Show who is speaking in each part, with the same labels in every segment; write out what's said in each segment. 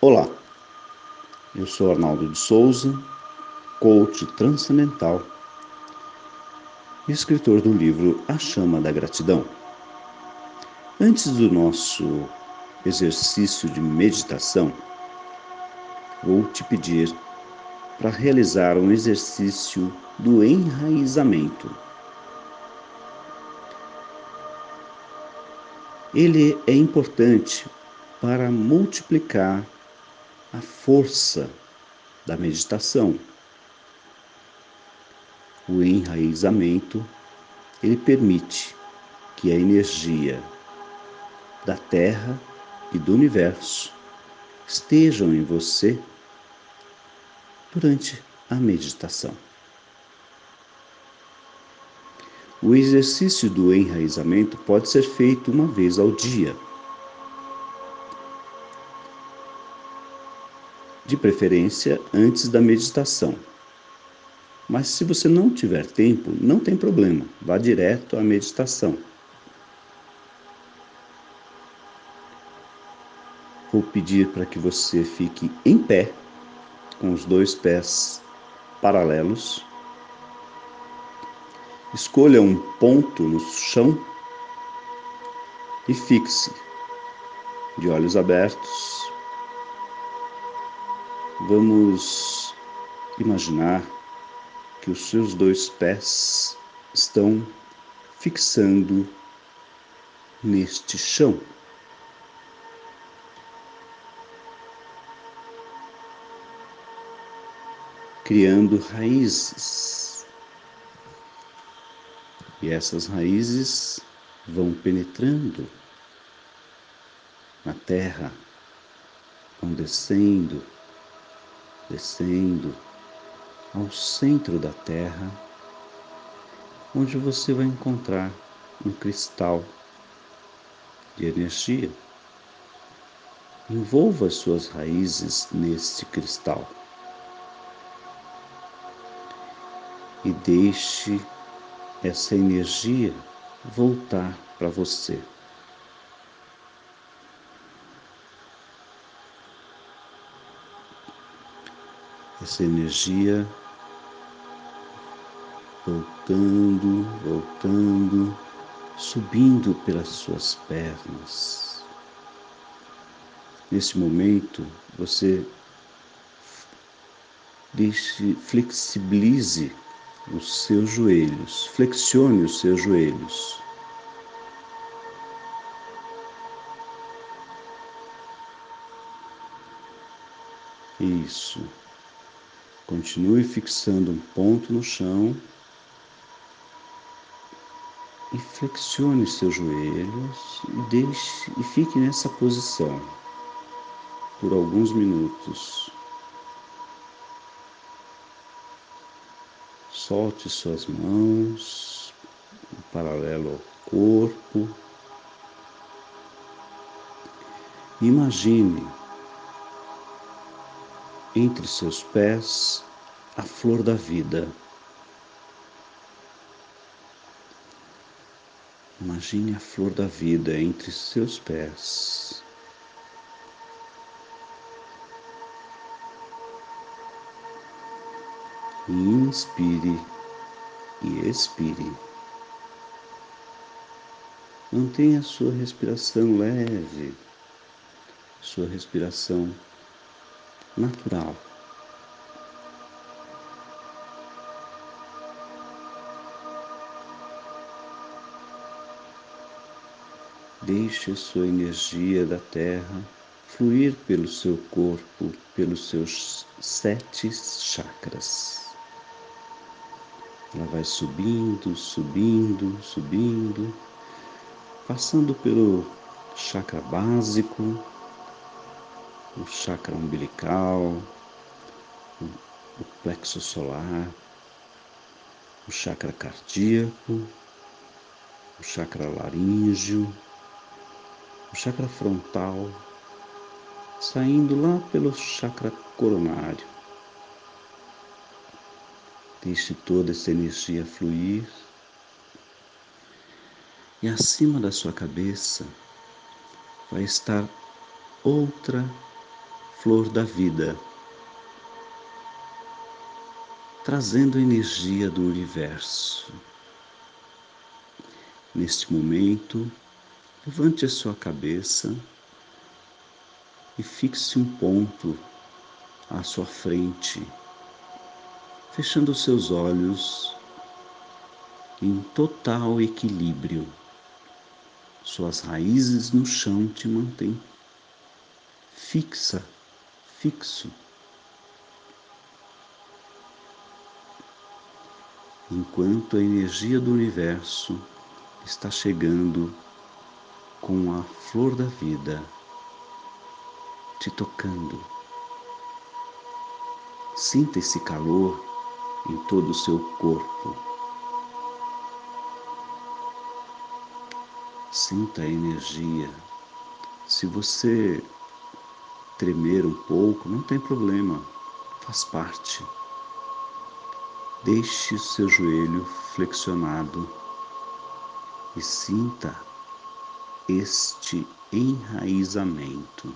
Speaker 1: Olá, eu sou Arnaldo de Souza, coach transcendental e escritor do livro A Chama da Gratidão. Antes do nosso exercício de meditação, vou te pedir para realizar um exercício do enraizamento. Ele é importante para multiplicar a força da meditação. O enraizamento, ele permite que a energia da Terra e do universo estejam em você durante a meditação. O exercício do enraizamento pode ser feito uma vez ao dia de preferência antes da meditação. Mas se você não tiver tempo, não tem problema, vá direto à meditação. Vou pedir para que você fique em pé, com os dois pés paralelos. Escolha um ponto no chão e fixe, de olhos abertos, Vamos imaginar que os seus dois pés estão fixando neste chão. Criando raízes. E essas raízes vão penetrando na terra, vão descendo descendo ao centro da Terra, onde você vai encontrar um cristal de energia. Envolva as suas raízes neste cristal e deixe essa energia voltar para você. Essa energia voltando, voltando, subindo pelas suas pernas. Nesse momento, você deixe, flexibilize os seus joelhos, flexione os seus joelhos. Isso. Continue fixando um ponto no chão e flexione seus joelhos e deixe e fique nessa posição por alguns minutos. Solte suas mãos em paralelo ao corpo. Imagine entre seus pés a flor da vida. Imagine a flor da vida entre seus pés. Inspire e expire. Mantenha sua respiração leve, sua respiração natural. Deixe sua energia da terra fluir pelo seu corpo, pelos seus sete chakras. Ela vai subindo, subindo, subindo, passando pelo chakra básico, o chakra umbilical, o plexo solar, o chakra cardíaco, o chakra laríngeo, o chakra frontal, saindo lá pelo chakra coronário. Deixe toda essa energia fluir e acima da sua cabeça vai estar outra flor da vida, trazendo a energia do universo. Neste momento, levante a sua cabeça e fixe um ponto à sua frente, fechando os seus olhos em total equilíbrio. Suas raízes no chão te mantêm fixa, fixo. Enquanto a energia do universo está chegando com a flor da vida, te tocando. Sinta esse calor em todo o seu corpo. Sinta a energia. Se você tremer um pouco, não tem problema, faz parte. Deixe o seu joelho flexionado e sinta este enraizamento.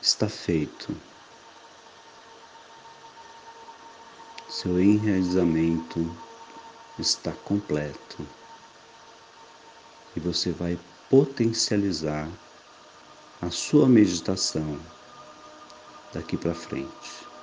Speaker 1: está feito. Seu enraizamento está completo e você vai potencializar a sua meditação daqui para frente.